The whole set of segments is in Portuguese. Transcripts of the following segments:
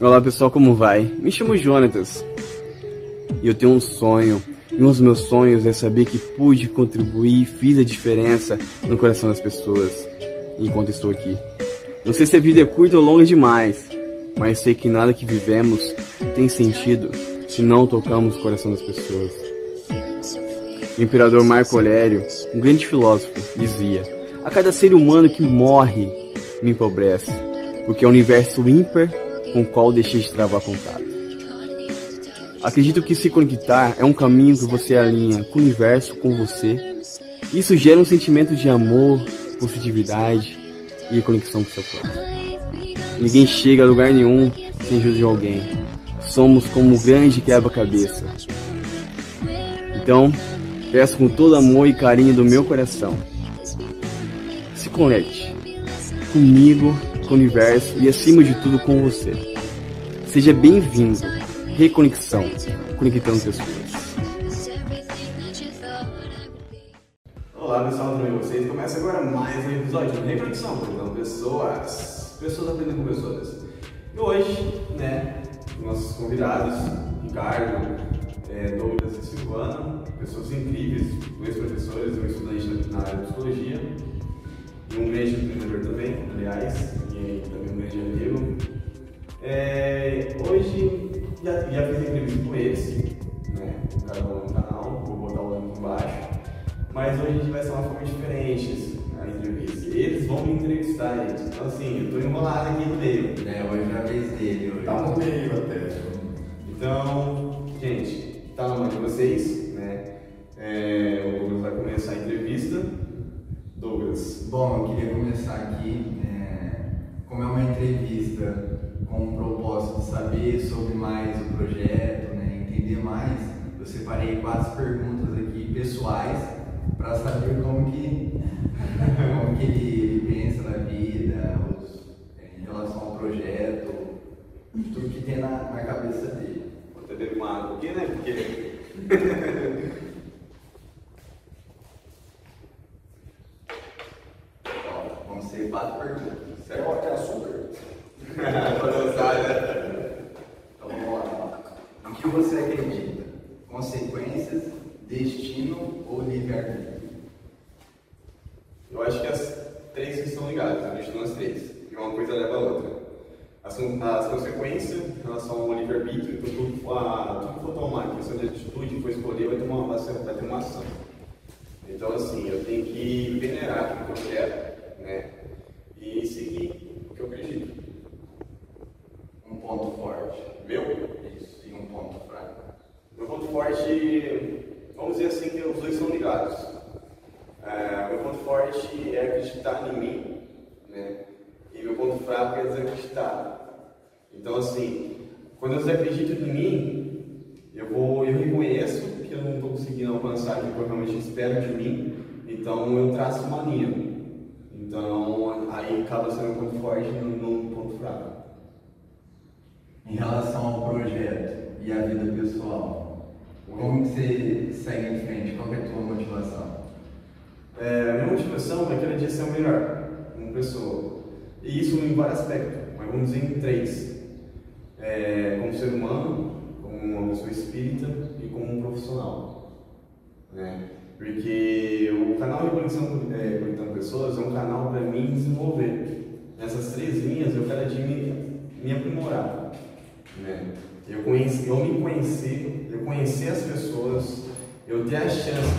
Olá pessoal, como vai? Me chamo Jonatas e eu tenho um sonho. E um dos meus sonhos é saber que pude contribuir fiz a diferença no coração das pessoas enquanto estou aqui. Não sei se a vida é curta ou longa demais, mas sei que nada que vivemos tem sentido se não tocamos o coração das pessoas. O imperador Marco Aurélio, um grande filósofo, dizia: A cada ser humano que morre me empobrece, porque é o universo ímpar com o qual deixei de travar contato. Acredito que se conectar é um caminho que você alinha com o universo, com você. Isso gera um sentimento de amor, positividade e conexão com seu corpo. Ninguém chega a lugar nenhum sem ajuda de alguém. Somos como um grande quebra-cabeça. Então, peço com todo amor e carinho do meu coração. Se conecte comigo com o universo e, acima de tudo, com você. Seja bem-vindo. Reconexão, conectando pessoas. Olá pessoal, tudo bem com vocês? Começa agora mais um episódio de Reconexão, conectando pessoas. Pessoas aprendendo com pessoas. E hoje, né, nossos convidados, Ricardo, é, Douglas e Silvana, pessoas incríveis, dois professores, um estudante na área de psicologia e um grande empreendedor também, aliás, e também um grande amigo. É, hoje já, já fiz entrevista com eles, né? Cada um no canal, vou botar o link embaixo. Mas hoje a gente vai ser uma forma diferente a entrevista. Eles vão me entrevistar, gente. Então assim, eu tô enrolado aqui no meio. É, hoje é a vez dele. Hoje. Tá no meio até. Então, gente, tá na mão de vocês, né? É, o Douglas vai começar a entrevista. Douglas. Bom, eu queria começar aqui, é, como é uma entrevista com o propósito de saber sobre mais o projeto, né, entender mais, eu separei quatro perguntas aqui pessoais para saber como que, como que ele pensa na vida, os, é, em relação ao projeto, tudo que tem na, na cabeça dele. Vou até beber uma água aqui, né? Porque. Ó, vão ser quatro perguntas, certo? Coloca até açúcar. Né? Então vamos lá. O que você acredita? Consequências, destino ou livre-arbítrio? Eu acho que as três estão ligadas, eu acredito nas três. E uma coisa leva a outra. As, as consequências em relação ao livre-arbítrio, tudo, a, tudo que for tomar, a questão de atitude, for escolher, vai ter uma, vai ter uma ação. Então, assim, eu tenho que venerar aquilo que eu quero, né? E seguir o que eu acredito. Um ponto forte. Meu? Isso. E um ponto fraco. Meu ponto forte, vamos dizer assim, que os dois são ligados. É, meu ponto forte é acreditar em mim, né? E meu ponto fraco é desacreditar. Então, assim, quando eu desacredito em mim, eu vou, eu reconheço que eu não estou conseguindo alcançar o que eu realmente espero de mim, então eu traço uma linha. Então, aí acaba sendo um ponto forte e não um ponto fraco. Em relação ao projeto e à vida pessoal, como que você segue em frente? Qual é a tua motivação? É, minha motivação é cada dia ser o melhor como pessoa. E isso em vários aspectos, mas vamos dizer em três. É, como ser humano, como uma pessoa espírita e como um profissional. Né? Porque o canal de conexão é, Conectando Pessoas é um canal para mim desenvolver. Nessas três linhas eu cada dia me, me aprimorar. Né? Eu, conheci, eu me conhecer, eu conhecer as pessoas, eu ter a chance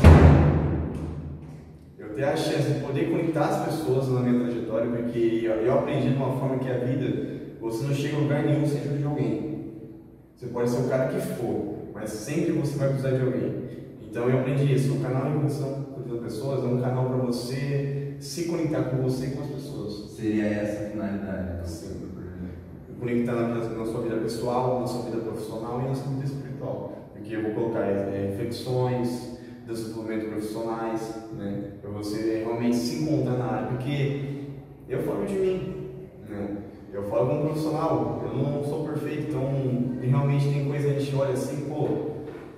eu ter a chance de poder conectar as pessoas na minha trajetória, porque eu, eu aprendi de uma forma que a vida, você não chega a lugar nenhum sem ajuda de alguém. Você pode ser o cara que for, mas sempre você vai precisar de alguém. Então eu aprendi isso. O canal de conexão com as pessoas é um canal para você se conectar com você e com as pessoas. Seria essa a finalidade? Sim. Conectar na, na sua vida pessoal, na sua vida profissional e na sua vida espiritual. Porque eu vou colocar é, reflexões, desenvolvimento profissionais, né? Para você realmente se encontrar na área. Porque eu falo de mim, né? Eu falo como profissional, eu não sou perfeito, então realmente tem coisa que a gente olha assim, pô,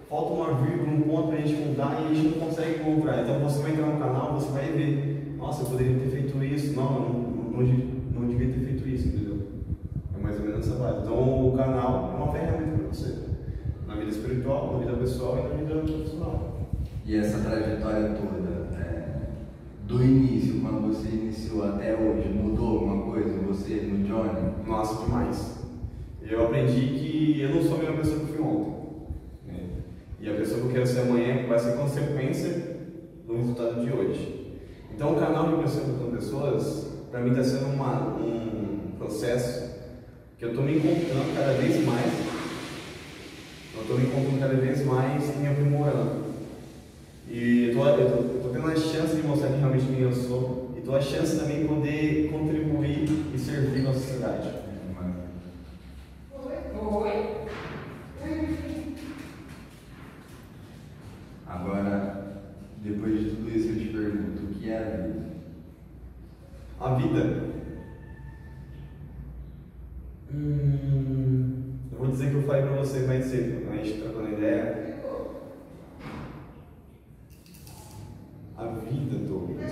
falta uma vírgula, um ponto pra gente mudar e a gente não consegue encontrar. Então você vai entrar no canal, você vai ver, nossa, eu poderia ter feito isso, não, eu não, não, não devia ter feito isso, entendeu? É mais ou menos nessa base. Então o canal é uma ferramenta para você, na vida espiritual, na vida pessoal e na vida profissional. E essa trajetória toda, é, do início, quando você iniciou até hoje, mudou alguma coisa em você, no Johnny? Nossa, demais. Eu aprendi que eu não sou a mesma pessoa que eu fui ontem. Né? E a pessoa que eu quero ser amanhã vai ser consequência do resultado de hoje. Então o canal de Crescendo com Pessoas, para mim está sendo uma, um processo que eu estou me encontrando cada vez mais. Eu estou me encontrando cada vez mais e me aprimorando. E eu estou tendo a chance de mostrar quem realmente quem eu sou e estou a chance também de poder contribuir e servir a sociedade. Oi. Agora, depois de tudo isso, eu te pergunto: o que é a vida? A vida? Hum, eu vou dizer que eu falei para você mais cedo, quando a gente trocando ideia. a vida, Douglas.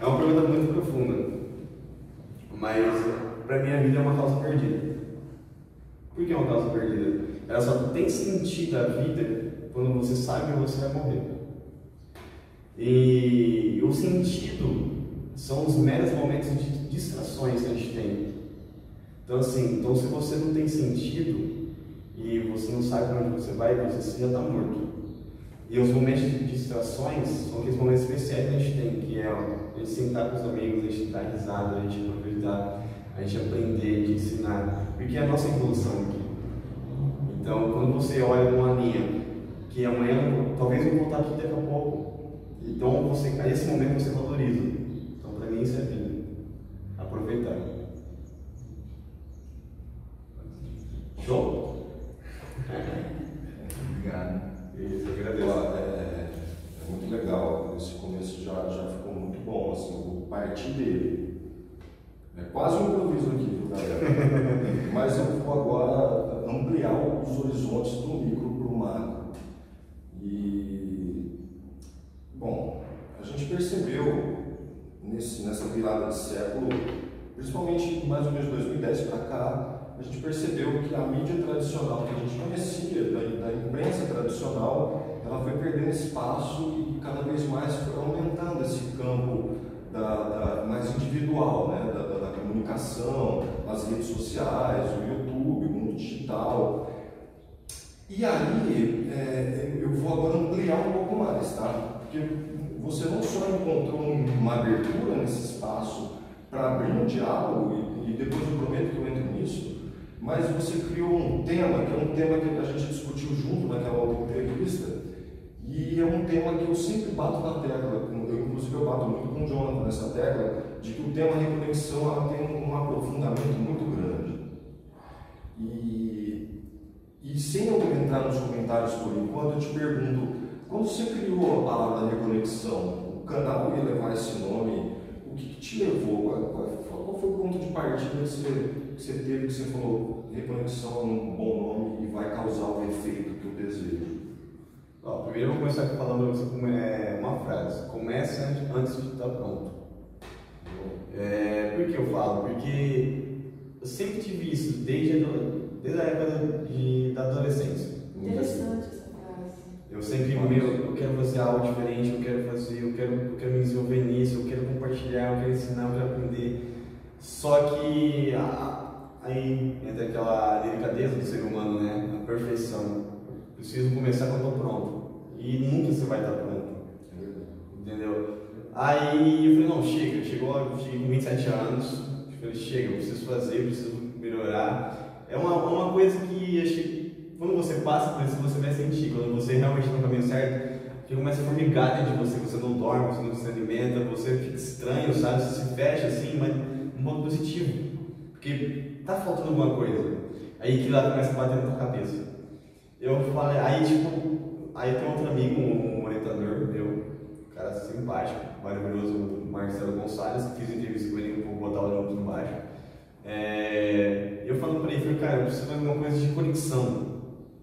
É uma pergunta muito profunda, mas para mim a vida é uma causa perdida. Por que é uma causa perdida? Ela só tem sentido a vida quando você sabe que você vai morrer. E o sentido são os meros momentos de distrações que a gente tem. Então assim, então se você não tem sentido, e você não sabe para onde você vai, você já está morto. E os momentos de distrações são aqueles momentos especiais que a gente tem, que é a gente sentar com os amigos, a gente dar risada, a gente aproveitar, a gente aprender, gente ensinar, porque é a nossa evolução aqui. Então, quando você olha numa linha que amanhã, talvez eu voltar aqui daqui a pouco, então você, a esse momento você valoriza. Então, para mim, isso é vida. Aproveitar. Show? Obrigado. Isso, eu agradeço. É, é, é, muito legal, esse começo já, já ficou muito bom, assim, o partir dele. É quase um improviso aqui, viu, galera? Mas eu vou agora ampliar os horizontes do micro para o macro. E, bom, a gente percebeu nesse, nessa virada de século, principalmente mais ou menos 2010 para cá, a gente percebeu que a mídia tradicional que a gente conhecia, da, da imprensa tradicional, ela foi perdendo espaço e cada vez mais foi aumentando esse campo da, da mais individual, né? Da, da, da, comunicação, as redes sociais, o YouTube, o mundo digital. E aí, é, eu vou agora ampliar um pouco mais, tá? Porque você não só encontrou uma abertura nesse espaço para abrir um diálogo, e, e depois eu prometo que eu entro nisso, mas você criou um tema, que é um tema que a gente discutiu junto naquela outra entrevista, e é um tema que eu sempre bato na tecla, eu, inclusive eu bato muito com o Jonathan nessa tecla, de que o tema reconexão ela tem um aprofundamento muito grande. E, e sem eu entrar nos comentários por enquanto, eu te pergunto, quando você criou a da reconexão, o canal ia levar esse nome, o que, que te levou? Qual, qual, qual, foi o ponto de partida que você que você teve, que você falou, reconexão é um bom nome e vai causar o efeito que eu desejo? Ó, primeiro eu vou começar falando você é uma frase. Comece antes de estar pronto. É, por que eu falo? Porque eu sempre tive isso, desde a, desde a época de, da adolescência. Interessante essa frase. Eu sempre, meu, eu quero fazer algo diferente, eu quero fazer, eu quero, eu quero me desenvolver nisso, eu quero compartilhar, eu quero ensinar, eu quero aprender. Só que a, Aí entra aquela delicadeza do ser humano, né? A perfeição. Preciso começar quando estou pronto. E nunca você vai estar pronto. Entendeu? Aí eu falei, não, chega. Chegou, cheguei com 27 anos. Eu falei, chega, eu preciso fazer, eu preciso melhorar. É uma, uma coisa que acho que quando você passa por isso, você vai sentir. Quando você realmente está no caminho certo, que começa a formigar dentro de você. Você não dorme, você não se alimenta, você fica estranho, sabe? Você se fecha assim, mas um ponto positivo. Porque tá faltando alguma coisa. Aí que lá começa a bater na tua cabeça. Eu falei, aí tipo, aí tem outro amigo, um orientador meu, um cara simpático, maravilhoso, Marcelo Gonçalves, fiz entrevista com ele, vou botar o link embaixo. É, eu falando para ele, falei, cara, eu preciso fazer uma coisa de conexão.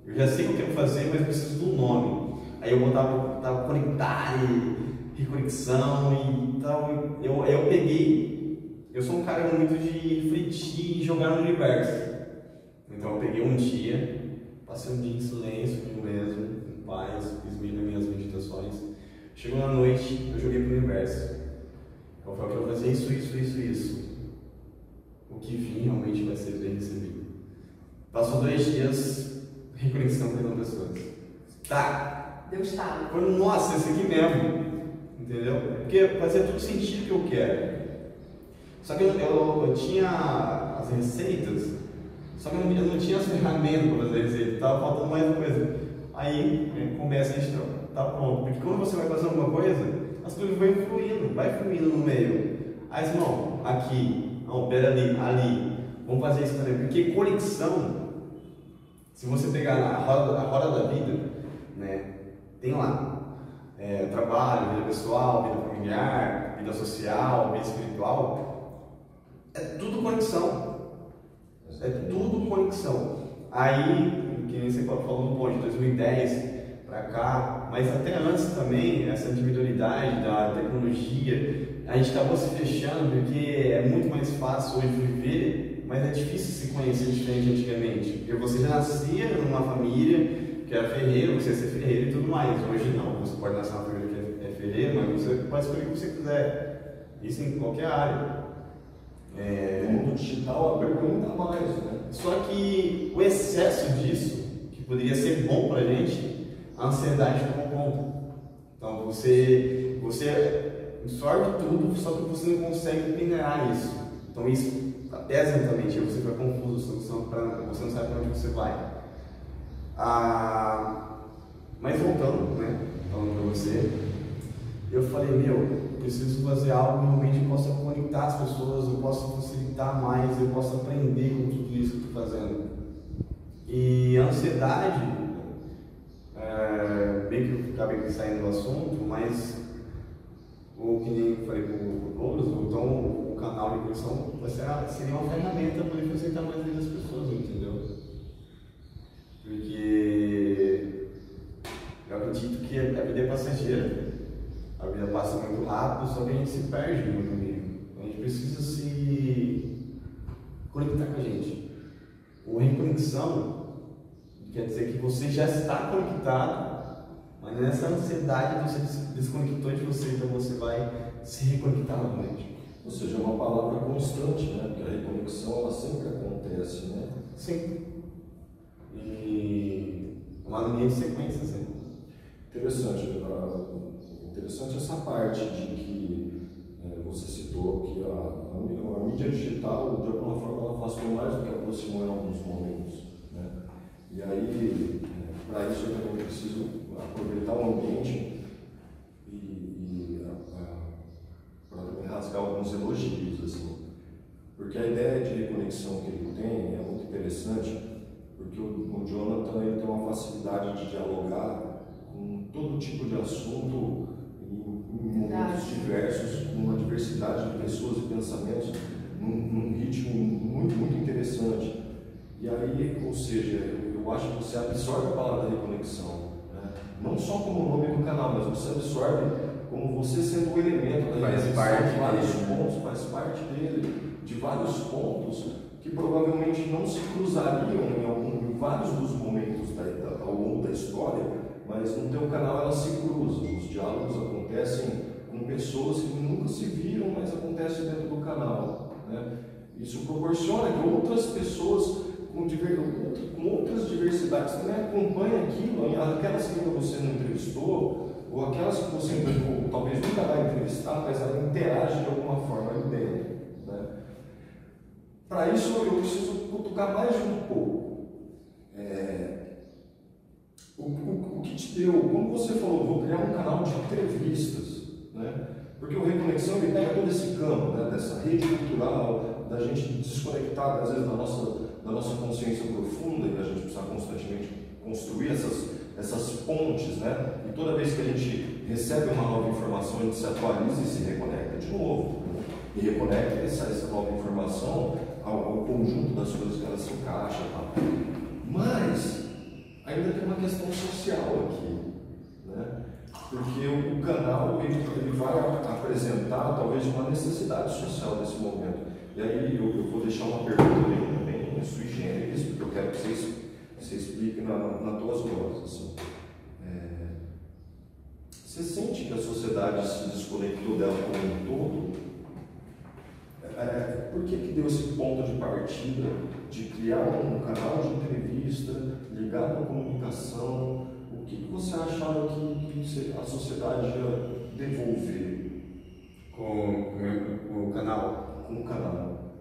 Eu já sei o que eu quero fazer, mas preciso do nome. Aí eu botava, botava conectar e reconexão e tal. Eu, eu peguei, eu sou um cara muito de refletir e jogar no universo. Então eu peguei um dia, passei um dia em silêncio comigo mesmo, em paz, fiz minhas meditações. Chegou na noite, eu joguei pro universo. Eu falei que eu fazer isso, isso, isso, isso. O que vir realmente vai ser bem recebido. Passou dois dias, reconexão com pessoas. Tá. Deus está. Falei, nossa, esse aqui mesmo. Entendeu? Porque fazia todo sentido que eu quero. Só que eu, eu, eu tinha as receitas, só que eu não, eu não tinha as ferramentas para fazer receita, estava faltando mais uma coisa. Aí né, começa a gente tá pronto. Porque quando você vai fazer alguma coisa, as coisas vão fluindo, vai fluindo no meio. Aí não, aqui, não, pera ali, ali, vamos fazer isso também. Porque conexão, se você pegar a roda, a roda da vida, né, tem lá é, trabalho, vida pessoal, vida familiar, vida social, vida espiritual, é tudo conexão. É tudo conexão. Aí, que nem você falou no ponto de 2010 para cá, mas até antes também, essa individualidade da tecnologia, a gente acabou se fechando porque é muito mais fácil hoje viver, mas é difícil se conhecer diferente antigamente. Porque você já nascia numa família que era ferreiro, você ia ser ferreiro e tudo mais. Hoje não, você pode nascer uma família que é ferreiro, mas você pode escolher o que você quiser. Isso em qualquer área. É... O mundo digital abriu ainda mais, né? Só que o excesso disso, que poderia ser bom pra gente, a ansiedade tomou conta. Então você, você absorve tudo, só que você não consegue peneirar isso. Então isso pesa mentalmente, você fica confuso, você não, você não sabe para onde você vai. Ah, mas voltando, né, falando para você, eu falei, meu, preciso fazer algo que realmente possa conectar as pessoas, eu possa facilitar mais, eu possa aprender com tudo isso que estou fazendo. E a ansiedade, é, bem que eu acabei saindo do assunto, mas o que nem eu falei com o Douglas, então o canal de conexão seria uma ferramenta para facilitar mais a das pessoas, entendeu? Porque eu acredito que a vida é passageira, a vida passa muito rápido, só que a gente se perde no caminho. A gente precisa se conectar com a gente. O reconexão quer dizer que você já está conectado, mas nessa ansiedade você se desconectou de você, então você vai se reconectar novamente. Ou seja, é uma palavra constante, né? Porque a reconexão ela sempre acontece, né? Sim e uma linha de sequência assim. Interessante, interessante essa parte de que é, você citou que a, a, a, mídia digital, de alguma forma, ela afastou mais do que aproximou em alguns momentos. Né? E aí, é, para isso, eu também preciso aproveitar o ambiente e, e para rasgar alguns elogios. Assim. Porque a ideia de reconexão que ele tem é muito interessante porque o, o Jonathan ele tem uma facilidade de dialogar com todo tipo de assunto em, momentos diversos, com uma diversidade de pessoas e pensamentos, num, num, ritmo muito, muito interessante. E aí, ou seja, eu, eu acho que você absorve a palavra reconexão, né? não só como nome do canal, mas você absorve como você sendo um elemento da faz parte de vários pontos, faz parte dele, de vários pontos que provavelmente não se cruzariam em, algum, em vários dos momentos da, da, ao longo da história, mas no teu canal elas se cruzam. Os diálogos acontecem com pessoas que nunca se viram, mas acontece dentro do canal. Né? Isso proporciona que outras pessoas com, diver, com outras diversidades também acompanhem aquilo, aquelas que você não entrevistou, ou aquelas que você talvez nunca vai entrevistar, mas ela interage de alguma forma ali dentro. Para isso eu preciso cutucar mais um pouco. É, o, o, o, que te deu, como você falou, vou criar um canal de entrevistas, né? porque o Reconexão ele pega todo esse campo, né? dessa rede cultural, da gente desconectar às vezes da nossa, da nossa consciência profunda e da gente precisar constantemente construir essas, essas pontes, né? e toda vez que a gente recebe uma nova informação, a gente se atualiza e se reconecta de novo. Né? E reconecta essa, essa nova informação ao, ao conjunto das coisas que ela se encaixa. Tá? Mas ainda tem uma questão social aqui. Né? Porque o, canal ele, ele vai apresentar talvez uma necessidade social nesse momento. E aí eu, eu vou deixar uma pergunta bem, bem sui generis, porque eu quero que vocês, você explique na, nas tuas vozes. Assim. É, você sente que a sociedade se desconectou dela como um todo? Por que, que deu esse ponto de partida de criar um canal de entrevista ligado à comunicação? O que, que você achava que, a sociedade ia devolver com, com, com o canal? Com o canal.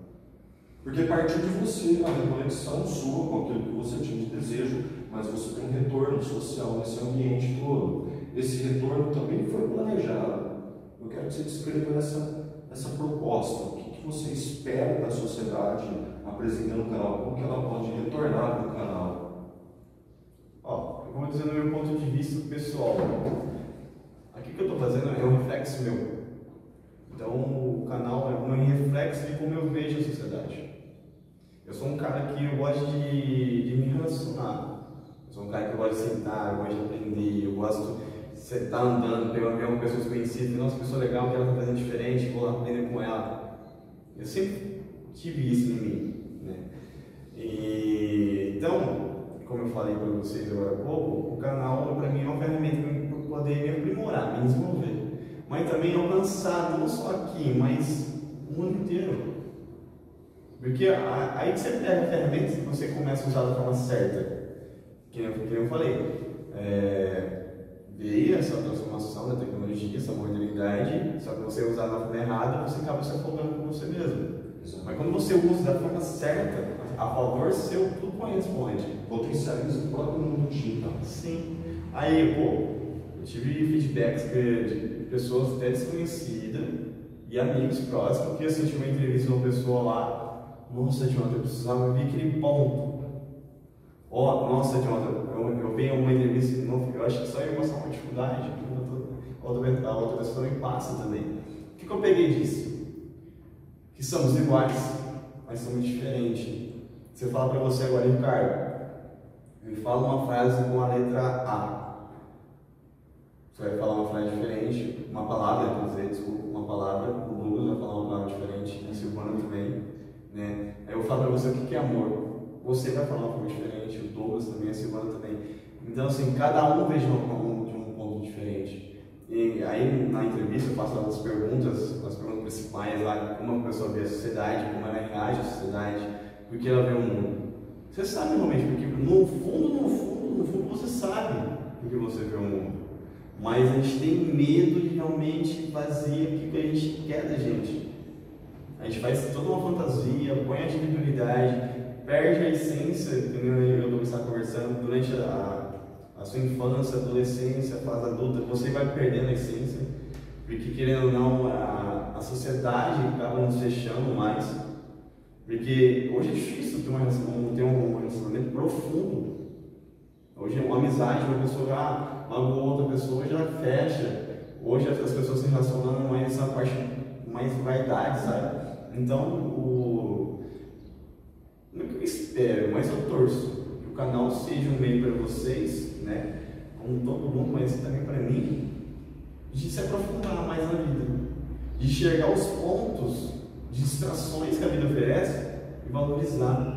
Porque partiu de você a reconexão sua com aquilo que você tinha de desejo, mas você tem um retorno social nesse ambiente todo. Esse retorno também foi planejado. Eu quero que você descreva essa, essa proposta. Você espera da sociedade apresentando o canal? Como que ela pode retornar para o canal? Ó, eu vou dizer no meu ponto de vista pessoal. Aqui que eu estou fazendo é um reflexo meu. Então o canal é um reflexo de como eu vejo a sociedade. Eu sou um cara que eu gosto de, de me relacionar. Eu sou um cara que eu gosto de sentar, eu gosto de aprender, eu gosto você está andando, pegar uma pessoa desconhecida, nossa, pessoa legal, que ela está fazendo diferente, vou lá aprender com ela. Eu sempre tive isso em mim. Né? E, então, como eu falei para vocês agora há pouco, o canal para mim é uma ferramenta para poder me aprimorar, me desenvolver. Mas também alcançar, não só aqui, mas o mundo inteiro. Porque aí que você pega a ferramenta e você começa a usar da forma certa. Que eu, que eu falei. É, veio essa transformação da tecnologia, essa modernidade, só que você usar da forma errada, você acaba se afogando com você mesmo. Exato. Mas quando você usa da forma certa, a favor seu, tudo corresponde. Potencializa o próprio mundo digital. Sim. Aí, pô, eu tive feedbacks de pessoas até desconhecidas e amigos próximos, que eu tive uma entrevista de uma pessoa lá, nossa, Jonathan, eu precisava ver aquele ponto Ó, oh, nossa, Jonathan, eu, eu venho uma entrevista de novo, eu acho que só ia mostrar uma dificuldade, a outra, a pessoa também passa também. O que, que eu peguei disso? Que somos iguais, mas somos diferentes. Se eu falar para você agora, Ricardo, me fala uma frase com a letra A. Você vai falar uma frase diferente, uma palavra, quer dizer, desculpa, uma palavra, o Douglas vai falar uma palavra diferente, a Silvana também. Né? Aí eu falo para você o que é amor você vai falar uma forma diferente, o Douglas também, a Silvana também. Então, assim, cada um de um, de um ponto diferente. E aí, na entrevista, eu faço as perguntas, as perguntas principais lá, como a pessoa vê a sociedade, como ela reage à sociedade, porque ela vê o mundo. Você sabe realmente, porque no fundo, no fundo, no fundo, você sabe porque você vê o mundo. Mas a gente tem medo de realmente fazer o que a gente quer da gente. A gente faz toda uma fantasia, põe a individualidade, perde a essência, que eu vou estar conversando, durante a, a sua infância, adolescência, fase adulta, você vai perdendo a essência, porque querendo ou não, a, a sociedade acaba nos fechando mais, porque hoje é difícil ter, uma, ter um relacionamento profundo. Hoje é uma amizade, uma pessoa já magoou outra pessoa, já fecha. Hoje as pessoas se relacionam mais essa parte mais vaidade, sabe? Então, o, não é que eu espero, mas eu torço que o canal seja um meio para vocês, né? Como todo mundo, mas também para mim, de se aprofundar mais na vida, de enxergar os pontos, distrações que a vida oferece e valorizar.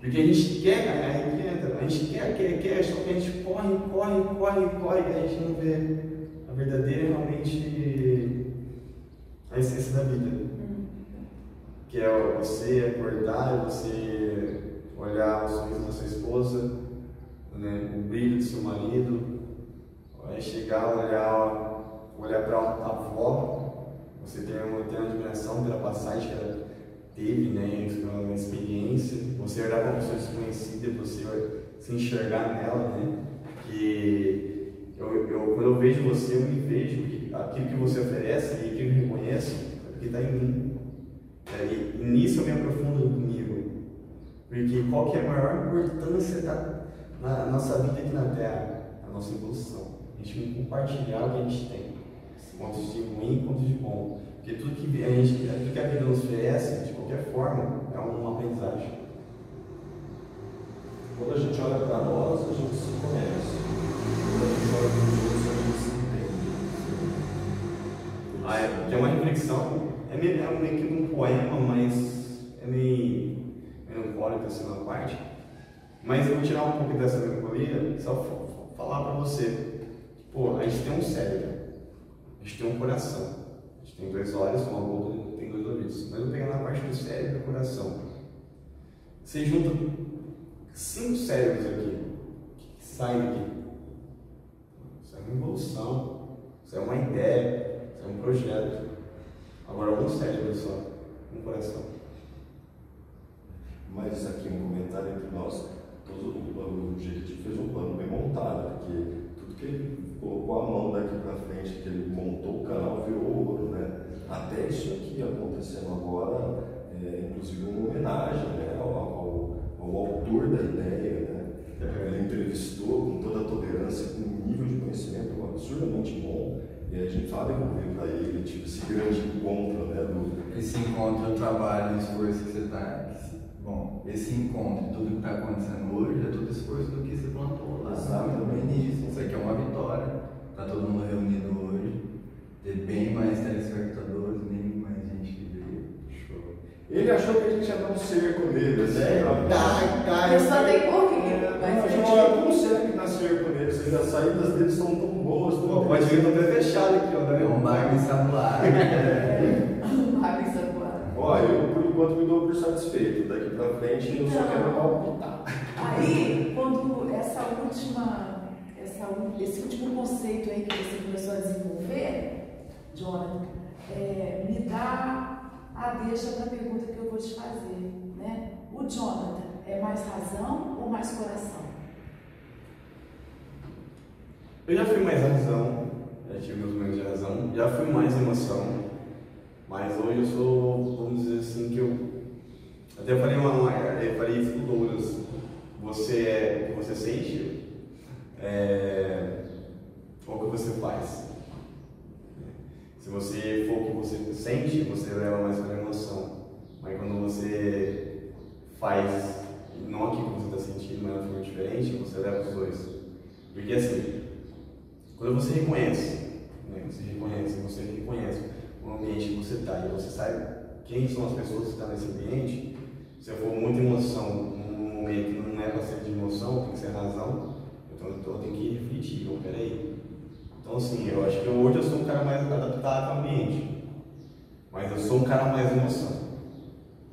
Porque a gente quer, aí que entra, a gente quer, quer, quer, só que a gente corre, corre, corre, corre, e a gente não vê a verdadeira realmente a essência da vida que é você acordar, você olhar o sorriso da sua esposa, né, o brilho do seu marido, aí chegar, olhar, olhar para a avó, você ter uma, ter uma admiração pela passagem que ela teve, né, uma experiência, você olhar para uma pessoa desconhecida, você se enxergar nela, né, que eu, eu, quando eu vejo você, eu me vejo, aquilo que você oferece e aquilo que eu reconheço, é porque está em mim. E nisso eu me aprofundo comigo. Porque qual que é a maior importância da, na nossa vida aqui na Terra? A nossa evolução. A gente compartilhar o que a gente tem. Pontos de ruim, pontos de bom. Porque tudo que a, gente, tudo que a vida nos oferece, de qualquer forma, é uma aprendizagem. Quando a gente olha para nós, a gente se conhece. Quando a gente olha para os outros, a gente se entende. Ah, é, tem uma reflexão é meio, é meio que um poema, mas é meio melancólico assim na parte. Mas eu vou tirar um pouco dessa melancolia só f- falar pra você. Pô, a gente tem um cérebro, a gente tem um coração, a gente tem dois olhos, uma boca, tem dois ouvidos. Mas eu vou pegar na parte do cérebro e do coração. Você junta cinco cérebros aqui, que sai daqui? Isso é uma evolução, isso é uma ideia, isso é um projeto. Agora um cérebro só, um coração. Mas aqui um comentário entre nós, todo o plano, o Jequiti fez um plano bem montado, porque tudo que ele colocou a mão daqui para frente, que ele montou o canal, virou ouro, né? Até isso aqui acontecendo agora, é, inclusive uma homenagem né, ao, ao, ao autor da ideia, né? Ele entrevistou com toda a tolerância, com um nível de conhecimento absurdamente bom, e a gente sabe devolver para ele tipo, esse grande encontro, né? Do, Esse encontro, o trabalho, o esforço que você está. Bom, esse encontro, tudo que está acontecendo hoje é tudo esforço do que você plantou lá Exatamente. no início. Isso aqui é uma vitória. Está todo mundo reunido hoje. Ter bem mais telespectadores, bem mais gente que veio. Show. Ele achou que a gente ia dar um cerco nele, ó. Tá, tá, Eu só dei Não, mas a gente consegue dar cerco as saídas dele são tão boas. tão Pô, pode ver, tô até fechado aqui, ó. É um bar ensaboado. Mário Sabuá. Ó, eu por enquanto me dou por satisfeito. Daqui pra frente eu só Então. quero palpitar. Aí, quando essa última, essa, esse último conceito aí que você começou a desenvolver, Jonathan, é, me dá a deixa para a pergunta que eu vou te fazer. Né? O Jonathan é mais razão ou mais coração? Eu já fui mais razão, já tive meus momentos de razão, já fui mais emoção, mas hoje eu sou, vamos dizer assim, que eu. Até falei uma, uma eu falei isso você é o que você sente, é, ou o que você faz. Se você for o que você sente, você leva mais pela emoção. Mas quando você faz não aquilo que você está sentindo, mas uma forma diferente, você leva os dois. Porque assim, quando você reconhece, né, você reconhece, você reconhece o ambiente que você está e você sabe quem são as pessoas que estão nesse ambiente, se for muita emoção num momento que não é para ser de emoção, tem que ser razão, então eu tenho que refletir, então peraí. Então assim, eu acho que hoje eu sou um cara mais adaptado ao ambiente, mas eu sou um cara mais emoção.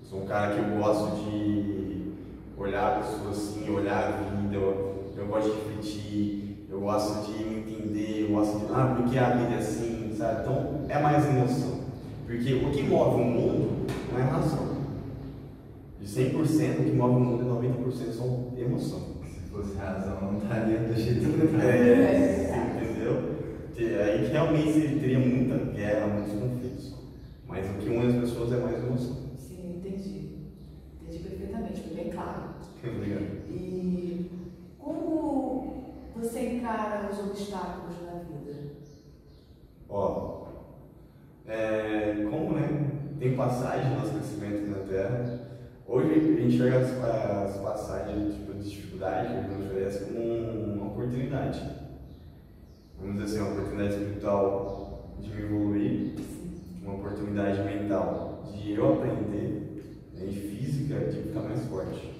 Eu sou um cara que eu gosto de olhar a pessoa assim, olhar a vida, eu, eu gosto de refletir, eu gosto de me entender, eu gosto de, ah, por que a vida é assim, sabe? Então é mais emoção. Porque o que move o mundo não é razão. De 100%, o que move o mundo é 90% são emoção. Se fosse razão, não estaria do jeito que. É, entendeu? Te- Aí realmente teria muita guerra, muitos conflitos. Mas o que une as pessoas é mais emoção. Sim, entendi. Entendi perfeitamente, foi bem claro. Obrigado. E como você encara os obstáculos vida? Ó, é, como né, tem passagem no nosso crescimento na Terra, hoje a gente enxerga as, as passagens tipo, de dificuldade que Deus oferece como uma oportunidade. Vamos dizer assim, uma oportunidade espiritual de me evoluir, uma oportunidade mental de eu aprender, né, e física de ficar mais forte.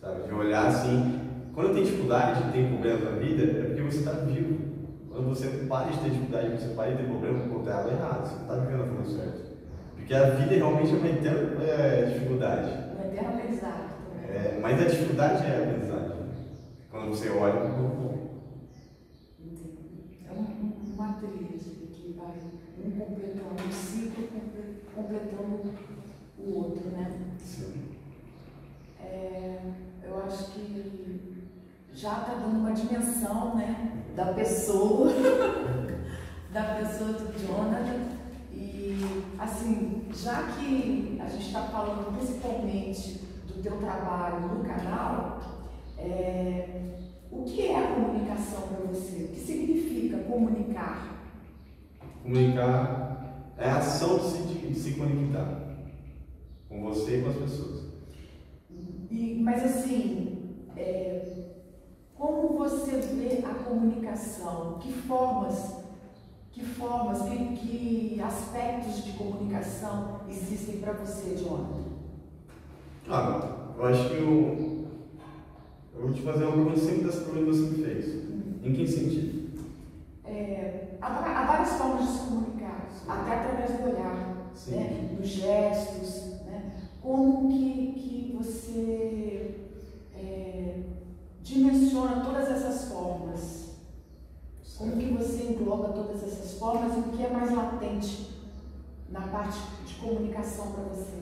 Sabe? De olhar assim, quando tem dificuldade, tem problema na vida, é porque você está vivo. Quando você para de ter dificuldade, você para de ter problema, pô, tá algo errado, você não está vivendo a forma certa. Porque a vida realmente é uma eterna é, dificuldade. Um aprendizado também. É, mas a dificuldade é a aprendizagem. Quando você olha, pô, Entendi. É um- um- uma tríade que vai um completando, um ciclo comple- completando o outro, né? sim. É, eu acho que já está dando uma dimensão, né, da pessoa, da pessoa do Jonathan. E, assim, já que a gente está falando principalmente do teu trabalho no canal, é, o que é a comunicação para você? O que significa comunicar? Comunicar é a ação de se, de se conectar com você e com as pessoas. E, mas assim, é, como você vê a comunicação? Que formas, que formas, que, que aspectos de comunicação existem para você, Jonathan? Ah, eu acho que eu, eu vou te fazer uma pergunta sempre dessa pergunta que você fez. Em que sentido? É, há, há, várias formas de se comunicar, até através do olhar, né? dos gestos. Né? Como que, que você dimensiona todas essas formas? Como que você engloba todas essas formas e o que é mais latente na parte de comunicação para você?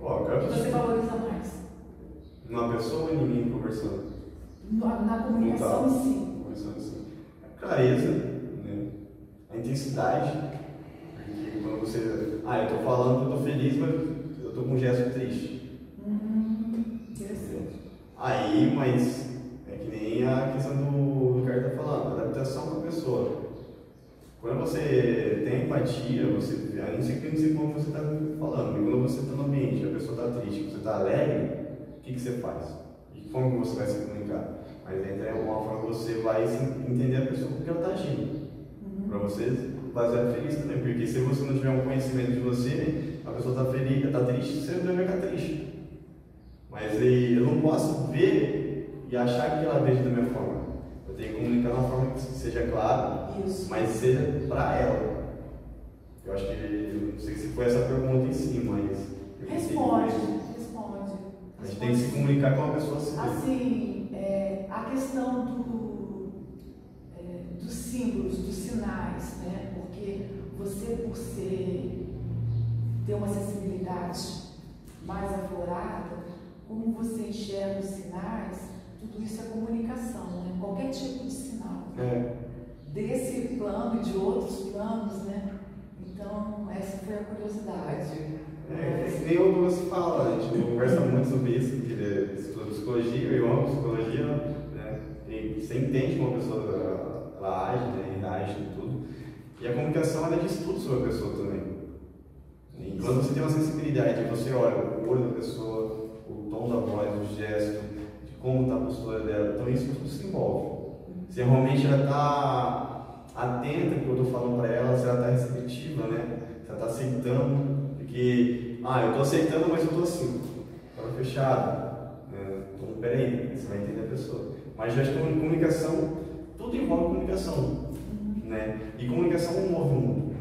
O que você valoriza mais? Numa pessoa ou em mim conversando? Na, na comunicação em si. Conversando em si. A clareza, né? a intensidade. Porque quando você. Ah, eu estou falando que eu estou feliz, mas eu estou com um gesto triste. Aí, mas é que nem a questão do, do cara está falando, adaptação para a pessoa. Quando você tem empatia, você, a não sei, não sei como você está falando, quando você está no ambiente, a pessoa está triste, você está alegre, o que, que você faz? Que forma você vai se comunicar? Mas entra uma forma que você vai entender a pessoa porque ela está agindo. Uhum. Para você fazer feliz também, porque se você não tiver um conhecimento de você, a pessoa está feliz, está triste, você não vai ficar triste. Mas eu não posso ver e achar que ela veja da minha forma. Eu tenho que comunicar de uma forma que seja clara, Isso. mas seja para ela. Eu acho que, não sei se foi essa pergunta em si, mas. Responde, responde. A gente tem que se comunicar com a pessoa assim. Assim, é, a questão do, é, dos símbolos, dos sinais, né? Porque você, por ser, ter uma sensibilidade mais aflorada, como você enxerga os sinais, tudo isso é comunicação, né? qualquer tipo de sinal. É. Desse plano e de outros planos, né? Então, essa foi a curiosidade. É, é nem o Douglas fala, a gente conversa muito sobre isso, porque ele estuda psicologia, eu amo psicologia, né? E você entende como a pessoa ela age, né? E age e tudo. E a comunicação ela diz tudo sobre a pessoa também. E quando você tem uma sensibilidade, você olha o olho da pessoa, tom da voz, o gesto, como está a postura dela. Então isso tudo se envolve. Se realmente ela está atenta que eu estou falando para ela, se ela está receptiva, né? Se ela está aceitando, porque, ah, eu estou aceitando, mas eu estou assim, estou fechado. Né? Então, peraí, você vai entender a pessoa. Mas já acho que comunicação, tudo envolve comunicação. Né? E comunicação move o mundo.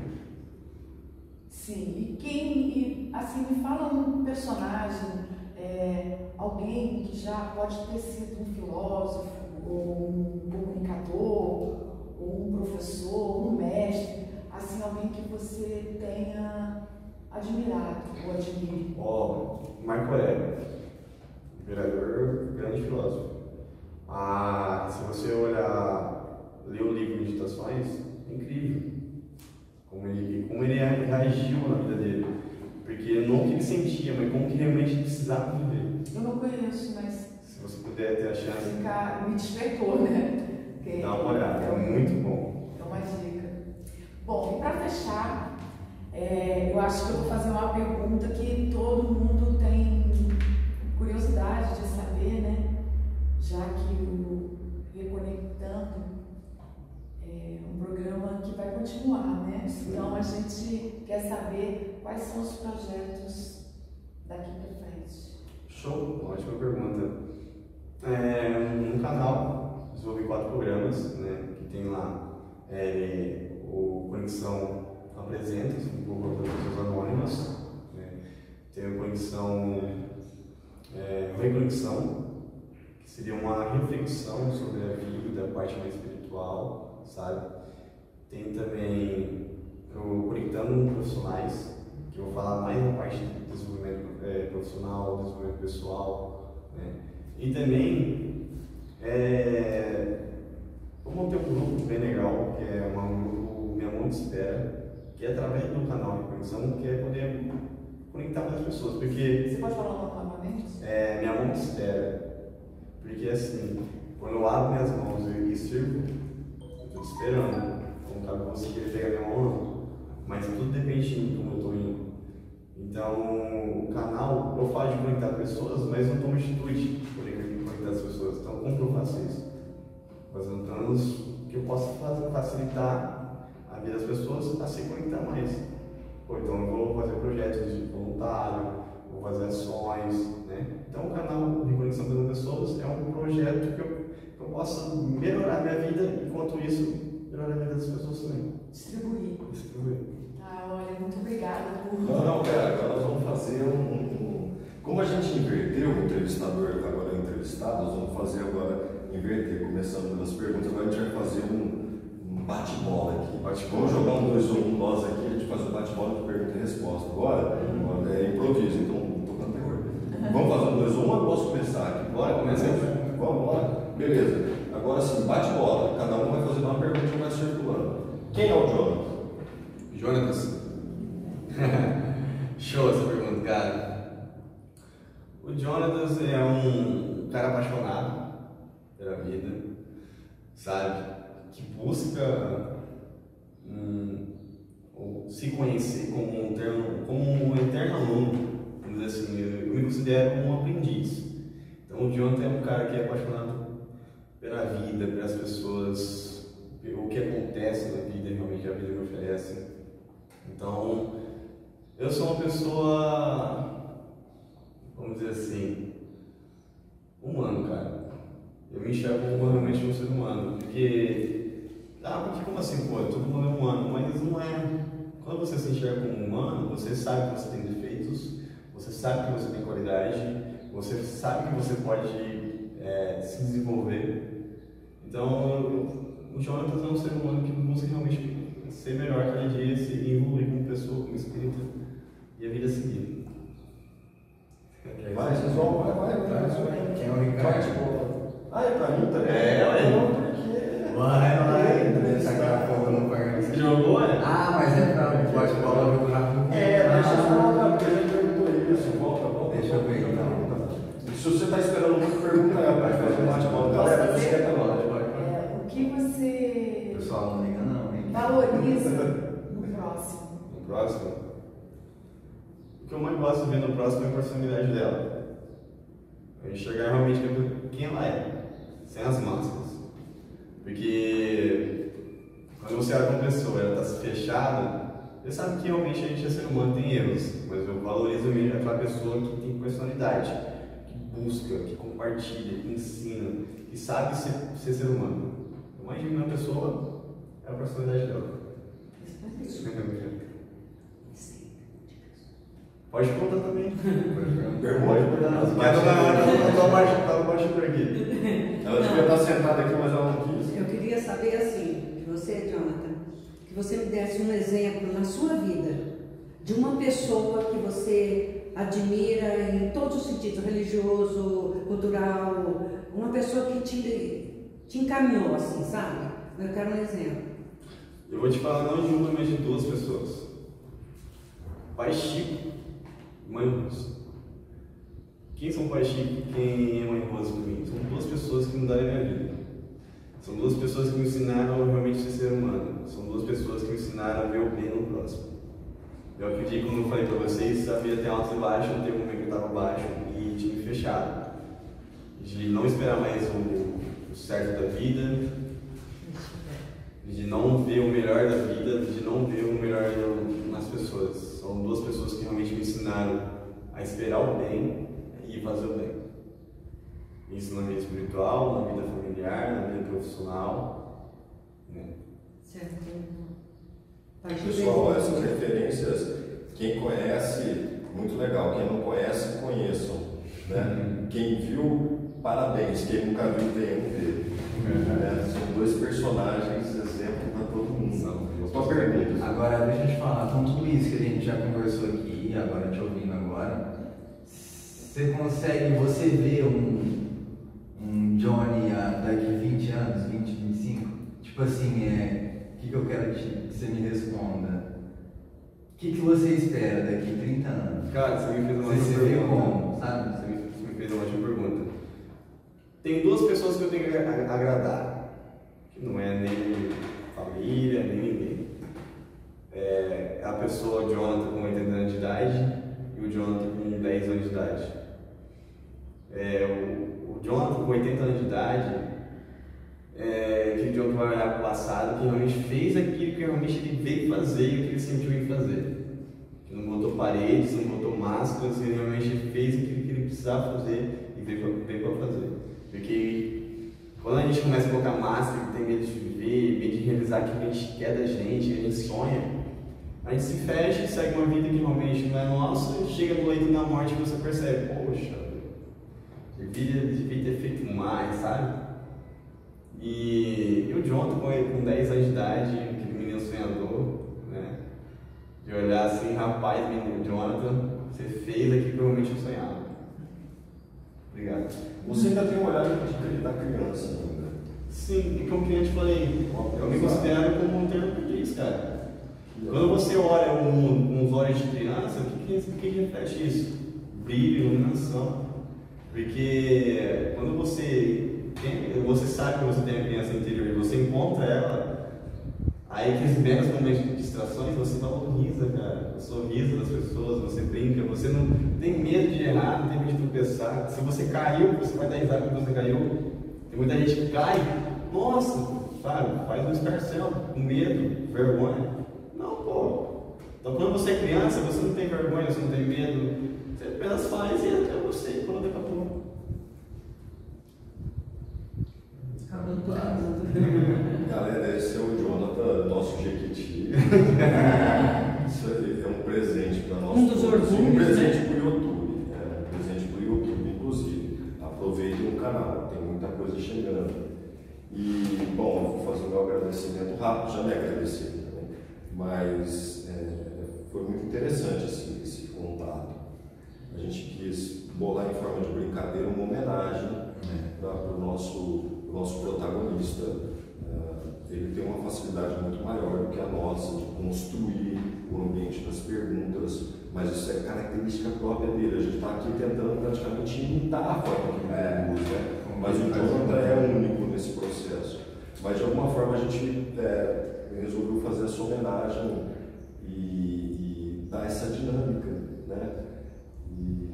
Sim, e quem, assim, me fala um personagem é, alguém que já pode ter sido um filósofo, ou um comunicador, ou um professor, um mestre, assim, alguém que você tenha admirado ou admire. Ó, oh, Marco Aurélio, vereador, grande filósofo. Ah, se você olhar, ler o livro Meditações, é incrível como ele, como ele reagiu na vida dele porque não o que ele sentia, mas como que realmente precisava viver. Eu não conheço, mas. Se você puder ter a chance. Ficar, me despertou, né? Porque Dá uma olhada, é muito bom. É uma dica. Bom, e para fechar, é, eu acho que eu vou fazer uma pergunta que todo mundo tem curiosidade de saber, né? Já que o Reconectando é um programa que vai continuar, né? Então a gente quer saber quais são os projetos daqui para frente. Show, ótima pergunta. É, um canal, desenvolvi quatro programas, né? Que tem lá é, o Conexão Apresenta, um pouco para pessoas anônimas. Né? Tem a Conexão é, Reconexão, que seria uma reflexão sobre a vida, a parte mais espiritual sabe? Tem também o Conectando Profissionais, que eu vou falar mais na parte de desenvolvimento é, profissional, desenvolvimento pessoal, né? E também é, vamos ter um grupo bem legal, que é um grupo Minha Mão de Espera, que é através do canal de conexão, que é poder conectar com as pessoas, porque... Você pode falar novamente? É, Minha Mão de Espera, porque assim, quando eu abro minhas mãos e sirvo, esperando. Como cabe conseguir pegar minha mão, mas tudo depende de como eu estou indo. Então, o canal, eu falo de conectar pessoas, mas não tomo atitude de conectar as pessoas. Então, como que eu faço isso? Fazendo planos que eu possa fazer, facilitar vida das pessoas a se conectar mais. Pô, então eu vou fazer projetos de voluntário, vou fazer ações, né? Então o canal de conexão das pessoas é um projeto que eu possa melhorar a minha vida, enquanto isso, melhorar a vida das pessoas também. Distribuir. Distribuir. Ah, olha, muito obrigada por. Não, não, pera, agora nós vamos fazer um, um- Como a gente inverteu o entrevistador, agora é entrevistado, nós vamos fazer agora, inverter, começando pelas perguntas, agora a gente vai fazer um, um bate-bola aqui. Vamos jogar um dois ou um nós aqui, a gente faz um bate-bola de pergunta e resposta. Agora, agora é improviso, então tocando terror. Vamos fazer um dois ou um ou eu posso começar aqui? Bora, começa aí. Vamos, bora. Beleza. Agora sim, bate-bola. Cada um vai fazer uma pergunta e vai circulando. Quem é o Jonathan? Jonatas. Show essa pergunta, cara. O Jonatas é um cara apaixonado pela vida, sabe? Que busca hum, se conhecer como um, eterno, como um eterno aluno. Vamos dizer assim, eu, eu me considero um aprendiz. Então o Jonathan é um cara que é apaixonado pela vida, pelas pessoas, pelo que acontece na vida, realmente a vida me oferece. Então, eu sou uma pessoa, vamos dizer assim, humano, cara. Eu me enxergo como realmente um ser humano, porque, ah, porque como assim, pô, todo mundo é humano, mas não é. Quando você se enxerga como humano, você sabe que você tem defeitos, você sabe que você tem qualidade, você sabe que você pode é, se desenvolver. Então, o Jonathan é um ser humano que busca realmente ser melhor cada dia, se evoluir como pessoa, como espírito e a vida seguir. Vai, pessoal, vai, vai, vai. vai. Quem é o Ricardo? Ah, é pra mim também? É, ué. Não, porque... Vai, vai. Tacar fogo no. Você jogou, né? Ah, mas é pra bate-bola jogo rápido. É, deixa eu falar, porque a gente perguntou isso. Volta, volta. Deixa eu ver, então. Se você tá esperando muito, pergunta aí, rapaz. Faz um bate-bola. Galera, você fazer? quer falar? É, o que você Pessoal, não liga não, hein? valoriza no próximo? No próximo. O que eu mais gosto de ver no próximo é a personalidade dela. Eu enxergar realmente quem ela é, sem as máscaras. Porque quando você olha uma pessoa ela está fechada, você sabe que realmente a gente é ser humano, tem erros, mas eu valorizo mesmo aquela pessoa que tem personalidade, que busca, que compartilha, que ensina, que sabe ser, ser ser humano. Eu imagino uma pessoa, é a personalidade dela. Pode contar também. Pergunta. Pode contar. As quedas na hora, eu tô abaixo, tá abaixo por aqui. Ela devia estar sentada aqui, mas ela não quis. Eu queria saber assim, de você, Jonathan, que você me desse um exemplo na sua vida de uma pessoa que você admira em todos os sentidos, religioso, cultural, uma pessoa que te, te encaminhou assim, sabe? Eu quero um exemplo. Eu vou te falar não de uma, mas de duas pessoas. Pai Chico Mãe Rosa. Quem são Pai Chico e quem é Mãe Rosa para mim? São duas pessoas que mudaram a minha vida. São duas pessoas que me ensinaram realmente ser humano. São duas pessoas que me ensinaram a ver o bem no próximo. Eu acredito, como eu falei para vocês, a vida tem altos e baixos, teve um momento que eu estava baixo e tinha me fechado. De não esperar mais o, certo da vida, de não ver o melhor da vida, de não ver o melhor nas pessoas. São duas pessoas que realmente me ensinaram a esperar o bem e fazer o bem. Isso na vida espiritual, na vida familiar, na vida profissional. Né? Certo. Chico Pessoal, é- essas referências, quem conhece, muito legal. Quem não conhece, conheçam. Né? Quem viu, parabéns. Quem nunca viu, venha ver. Né? São dois personagens, exemplo para todo mundo. Agora, deixa eu te falar, com tudo isso que a gente já conversou aqui, agora te ouvindo agora, você consegue, você vê um, um Johnny daqui 20 anos, 20, 25? Tipo assim, é, o que, que eu quero te- que você me responda? O que, que você espera daqui 30 anos? Cara, você me fez uma Você pergunta. como, sabe? Você me, você fez uma ótima pergunta. Tem duas pessoas que eu tenho que agra- agradar. Que não é nem família, nem ninguém. É a pessoa, Jonathan, com 80 anos de idade e o Jonathan com 10 anos de idade. É, o, o Jonathan com 80 anos de idade, é, que o John vai olhar para o passado, que realmente fez aquilo que realmente ele veio fazer e o que ele sentiu em fazer. Que não botou paredes, não botou máscaras, ele realmente fez aquilo que ele precisava fazer e veio para fazer. Porque quando a gente começa a colocar máscara, tem medo de viver, medo de realizar aquilo que a gente quer da gente, a gente sonha, a gente se fecha segue uma vida que realmente não é nossa, e chega no leito da morte e você percebe, poxa, devia, devia ter feito mais, sabe? E, e o Jonathan, com, com 10 anos de idade, aquele menino sonhador, né? De olhar assim, rapaz, menino Jonathan, você fez aquilo que realmente eu sonhava. Obrigado. Você ainda tem um olhar da criança ainda. Sim, e como que eu te falei, eu me considero como um termo diz, cara. Quando você olha com os olhos de criança, o que, que, que reflete isso? Brilho, iluminação. Porque quando você tem, você sabe que você tem a criança interior e você encontra ela, aí aqueles meros momentos de distrações, você valoriza, cara, o sorriso das pessoas, você brinca, você não tem medo de errar, não tem medo de tropeçar. Se você caiu, você vai dar risada quando você caiu. Tem muita gente que cai, nossa, sabe, faz um escarcel, com medo, vergonha. Então quando você é criança, você não tem vergonha, você não tem medo, você apenas faz e entra você, quando acabou. Acabou tudo. Galera, esse é o Jonathan, nosso Jequiti. Isso aí é um presente para nós. Um dos orgulhos, Um presente né? para o YouTube. É, um presente para o YouTube, inclusive. Aproveitem o canal, tem muita coisa chegando. E, bom, vou fazer o meu agradecimento rápido, já me agradeci também. Mas é, foi muito interessante esse, esse contato. A gente quis bolar em forma de brincadeira uma homenagem para o nosso, pro nosso protagonista. Eh, ele tem uma facilidade muito maior do que a nossa de construir o ambiente das perguntas, mas isso é característica própria dele. A gente está aqui tentando praticamente imitar a forma que ele conduz, né? mas o Jonathan é único nesse processo. Mas de alguma forma a gente eh, resolveu fazer essa homenagem e, e dar essa dinâmica, né? E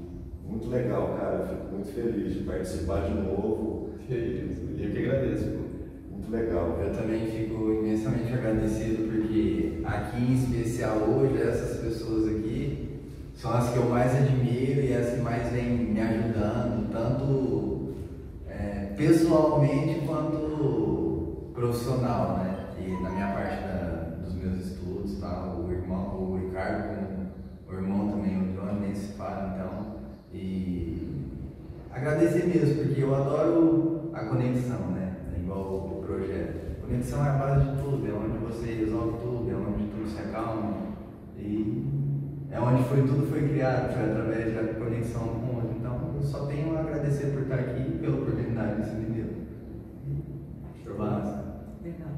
muito legal, cara. Eu fico muito feliz de participar de novo. Que isso, eu que agradeço. pô. Muito legal. Eu também fico imensamente agradecido porque aqui em especial hoje essas pessoas aqui são as que eu mais admiro e as que mais vêm me ajudando, tanto é, pessoalmente quanto profissional, né? E na minha parte da- dos meus estudos, tá? o irmão, o Ricardo, como o irmão também, o Johnny, nem se fala, então. E agradecer mesmo, porque eu adoro a conexão, né? Igual o projeto. Conexão é a base de tudo, é onde você resolve tudo, é onde tudo se acalma. E é onde foi, tudo foi criado, foi através da conexão com o outro. Então eu só tenho a agradecer por estar aqui e pela oportunidade desse menino. Massa. Legal.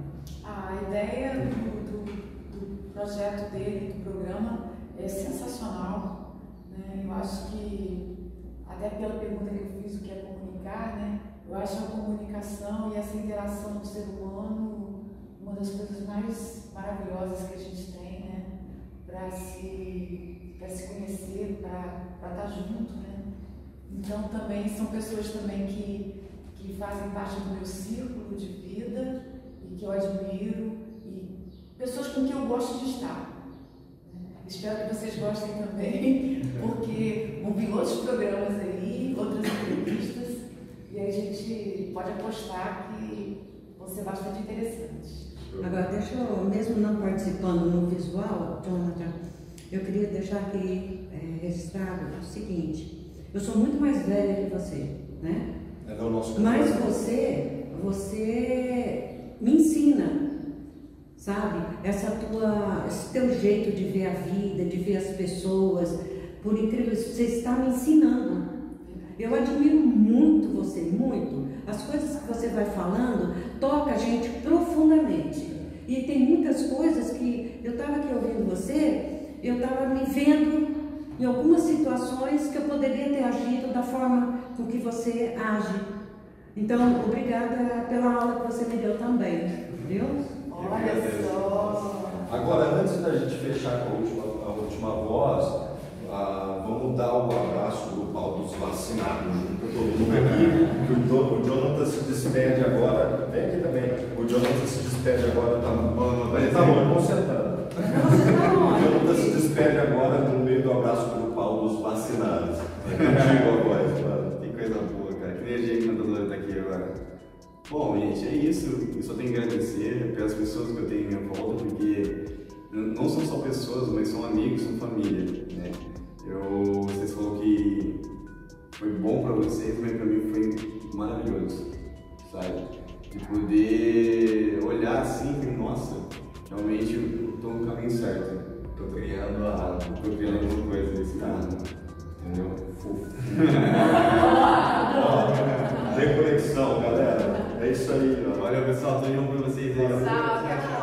A ideia do, do- do projeto dele, do programa, é sensacional. Né? Eu acho que, até pela pergunta que eu o que é comunicar, né? eu acho a comunicação e essa interação do ser humano uma das coisas mais maravilhosas que a gente tem né? para se, se conhecer, para estar junto. Né? Então, também são pessoas também que, que fazem parte do meu círculo de vida e que eu admiro e pessoas com quem eu gosto de estar. Espero que vocês gostem também, porque vão vir outros programas aí, outras entrevistas, e aí a gente pode apostar que vão ser bastante interessantes. Agora, deixa eu, mesmo não participando no visual, Jonathan, eu queria deixar aqui é, registrado o seguinte: eu sou muito mais velha que você, né? É o nosso Mas você, você me ensina, sabe? Essa tua, esse teu jeito de ver a vida, de ver as pessoas, por incrível que você está me ensinando. Eu admiro muito você, muito. As coisas que você vai falando toca a gente profundamente. E tem muitas coisas que eu estava aqui ouvindo você, eu estava me vendo em algumas situações que eu poderia ter agido da forma com que você age. Então, obrigada pela aula que você me deu também, viu? Olha só! Agora, antes da gente fechar com a última, a última voz, ah, vamos dar o abraço grupal dos vacinados junto com todo mundo aqui, que o, o Jonathan se despede agora vem aqui também. O Jonathan se despede agora, tá bom, Mas tá bom, sentar. Você tá O? Jonathan se despede agora no meio do abraço grupal dos vacinados. É contigo agora. Que coisa boa, cara. Que energia que Cantadora tá aqui agora. Bom, gente, é isso. Eu só tenho que agradecer pelas pessoas que eu tenho em minha volta, porque não são só pessoas, mas são amigos, são família, né? Eu, vocês falaram que foi bom pra vocês, mas pra mim foi maravilhoso, sabe? De poder olhar assim e nossa, realmente eu tô no caminho certo. Tô criando a. Tô criando alguma coisa desse mundo, entendeu? Fofo. Reconexão, galera. É isso aí, ó. Valeu, pessoal. Tô de novo pra vocês aí. tchau.